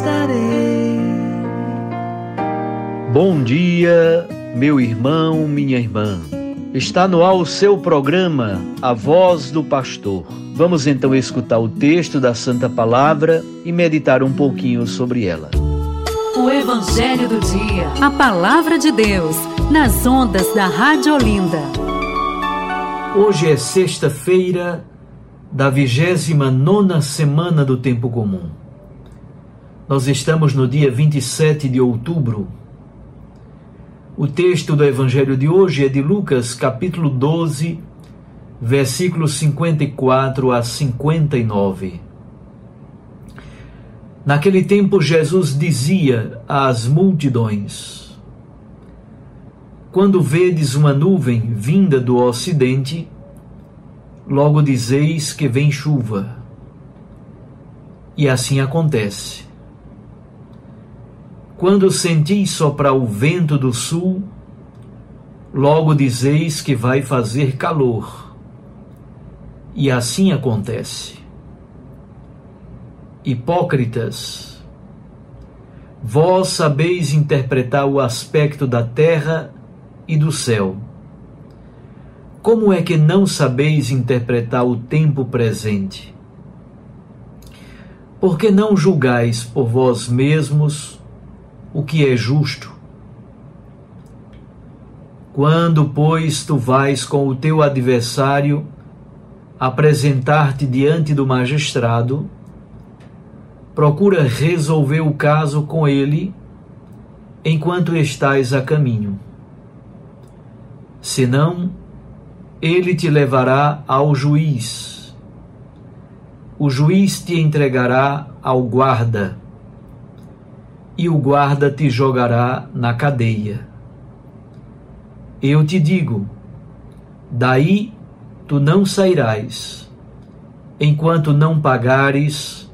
darei. Bom dia, meu irmão, minha irmã. Está no ar o seu programa, A Voz do Pastor. Vamos então escutar o texto da Santa Palavra e meditar um pouquinho sobre ela. O Evangelho do Dia. A Palavra de Deus, nas ondas da Rádio Olinda. Hoje é sexta-feira da 29 semana do Tempo Comum. Nós estamos no dia 27 de outubro o texto do Evangelho de hoje é de Lucas, capítulo 12, versículos 54 a 59. Naquele tempo, Jesus dizia às multidões: Quando vedes uma nuvem vinda do ocidente, logo dizeis que vem chuva. E assim acontece. Quando sentis soprar o vento do sul, logo dizeis que vai fazer calor. E assim acontece. Hipócritas, vós sabeis interpretar o aspecto da terra e do céu. Como é que não sabeis interpretar o tempo presente? Por que não julgais por vós mesmos o que é justo. Quando, pois, tu vais com o teu adversário apresentar-te diante do magistrado, procura resolver o caso com ele enquanto estás a caminho. Senão, ele te levará ao juiz. O juiz te entregará ao guarda e o guarda te jogará na cadeia. Eu te digo: daí tu não sairás, enquanto não pagares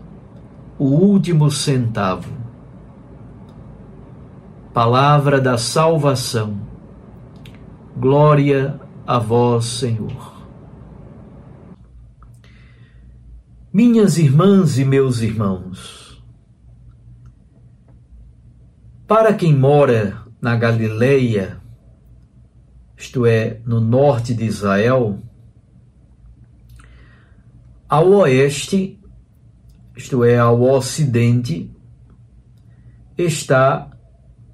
o último centavo. Palavra da salvação. Glória a vós, Senhor. Minhas irmãs e meus irmãos, para quem mora na Galileia, isto é, no norte de Israel, ao oeste, isto é, ao ocidente, está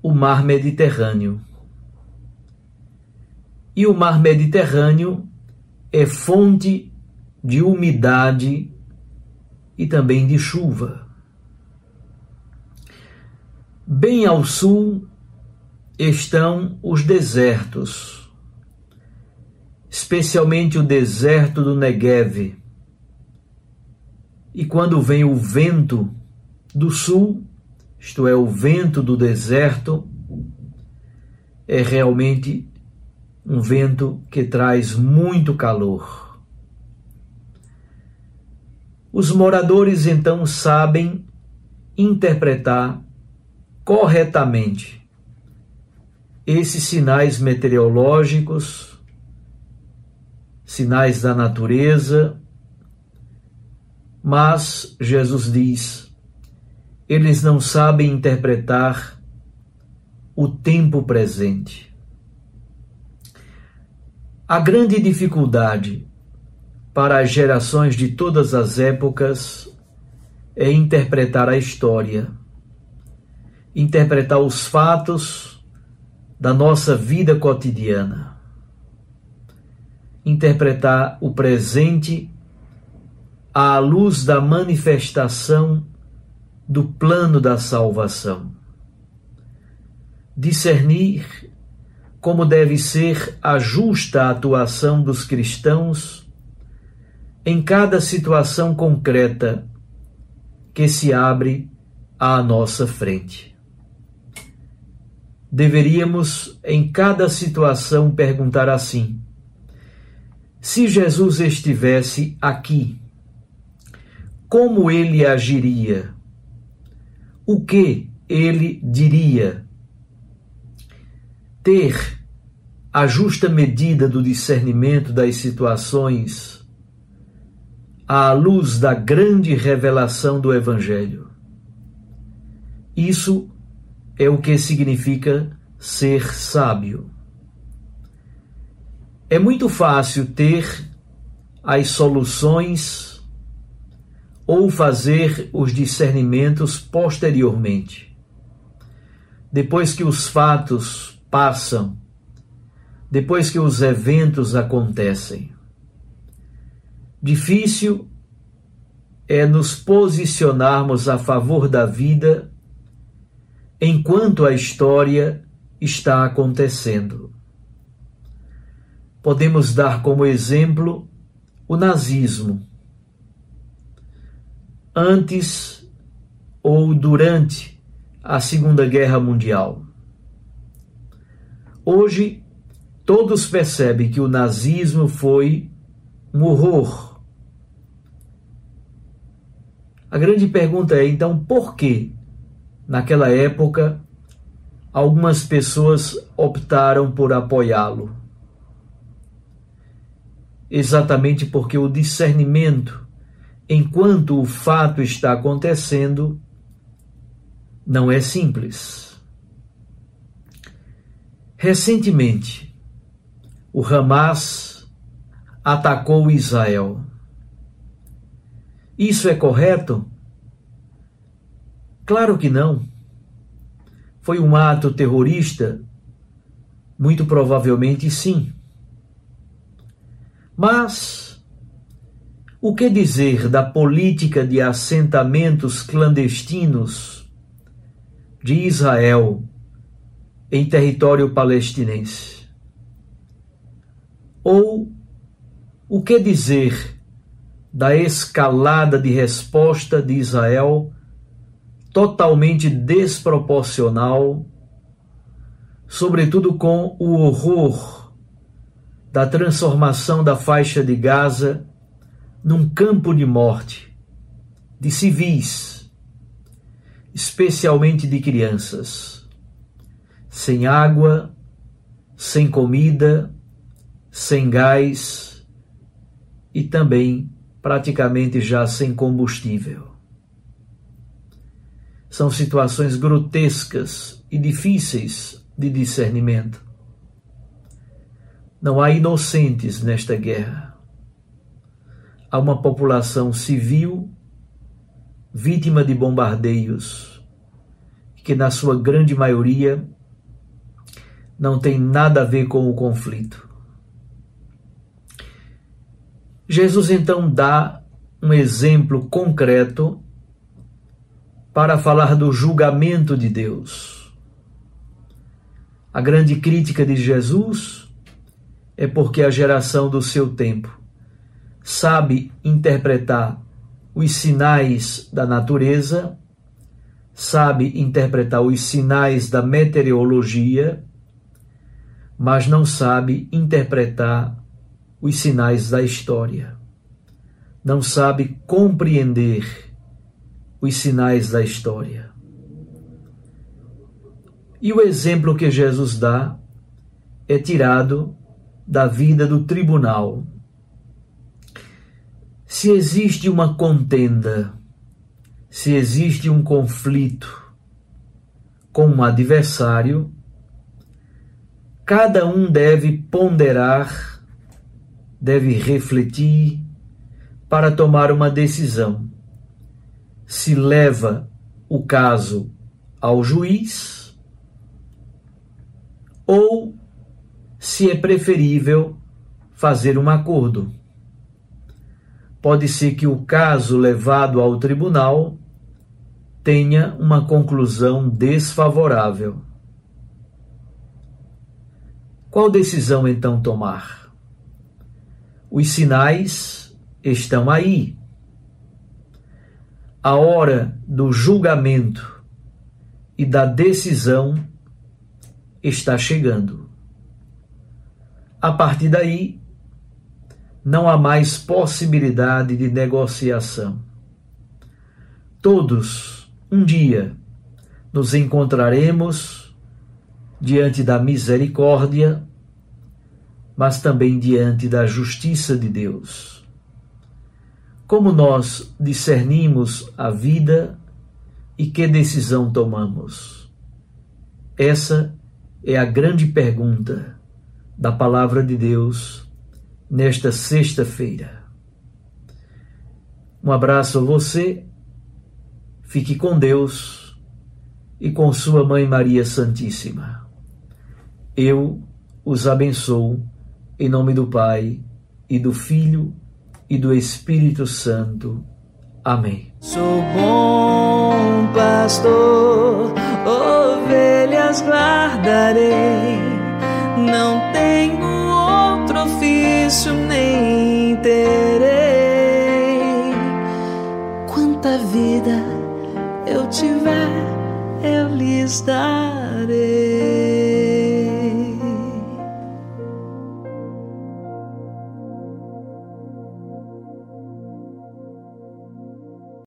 o Mar Mediterrâneo. E o Mar Mediterrâneo é fonte de umidade e também de chuva. Bem ao sul estão os desertos, especialmente o deserto do Negev. E quando vem o vento do sul, isto é, o vento do deserto, é realmente um vento que traz muito calor. Os moradores então sabem interpretar corretamente esses sinais meteorológicos, sinais da natureza, mas Jesus diz, eles não sabem interpretar o tempo presente. A grande dificuldade para as gerações de todas as épocas é interpretar a história interpretar os fatos da nossa vida cotidiana, interpretar o presente à luz da manifestação do plano da salvação, discernir como deve ser a justa atuação dos cristãos em cada situação concreta que se abre à nossa frente. Deveríamos, em cada situação, perguntar assim: se Jesus estivesse aqui, como ele agiria? O que ele diria? Ter a justa medida do discernimento das situações à luz da grande revelação do Evangelho. Isso é o que significa ser sábio. É muito fácil ter as soluções ou fazer os discernimentos posteriormente. Depois que os fatos passam, depois que os eventos acontecem. Difícil é nos posicionarmos a favor da vida enquanto a história está acontecendo podemos dar como exemplo o nazismo. Antes ou durante a Segunda Guerra Mundial. Hoje, todos percebem que o nazismo foi um horror. A grande pergunta é então por que, naquela época, algumas pessoas optaram por apoiá-lo? exatamente porque o discernimento, enquanto o fato está acontecendo, não é simples. Recentemente, o Hamas atacou Israel. Isso é correto? Claro que não. Foi um ato terrorista? Muito provavelmente sim. Mas o que dizer da política de assentamentos clandestinos de Israel em território palestinense? Ou o que dizer da escalada de resposta de Israel totalmente desproporcional, sobretudo com o horror da transformação da faixa de Gaza num campo de morte de civis, especialmente de crianças, sem água, sem comida, sem gás e também praticamente já sem combustível. São situações grotescas e difíceis de discernimento. Não há inocentes nesta guerra. Há uma população civil vítima de bombardeios, que na sua grande maioria não tem nada a ver com o conflito. Jesus então dá um exemplo concreto para falar do julgamento de Deus. A grande crítica de Jesus é porque a geração do seu tempo sabe interpretar os sinais da natureza, sabe interpretar os sinais da meteorologia, mas não sabe interpretar os sinais da história. Não sabe compreender os sinais da história. E o exemplo que Jesus dá é tirado da vida do tribunal. Se existe uma contenda, se existe um conflito com um adversário, cada um deve ponderar, deve refletir para tomar uma decisão. Se leva o caso ao juiz ou se é preferível fazer um acordo. Pode ser que o caso levado ao tribunal tenha uma conclusão desfavorável. Qual decisão então tomar? Os sinais estão aí. A hora do julgamento e da decisão está chegando. A partir daí, não há mais possibilidade de negociação. Todos, um dia, nos encontraremos diante da misericórdia, mas também diante da justiça de Deus. Como nós discernimos a vida e que decisão tomamos? Essa é a grande pergunta da palavra de Deus nesta sexta-feira. Um abraço a você, fique com Deus e com Sua Mãe Maria Santíssima. Eu os abençoo em nome do Pai e do Filho e do Espírito Santo. Amém. Sou bom pastor, ovelhas guardarei, não tenho outro ofício nem terei. Quanta vida eu tiver, eu lhes darei.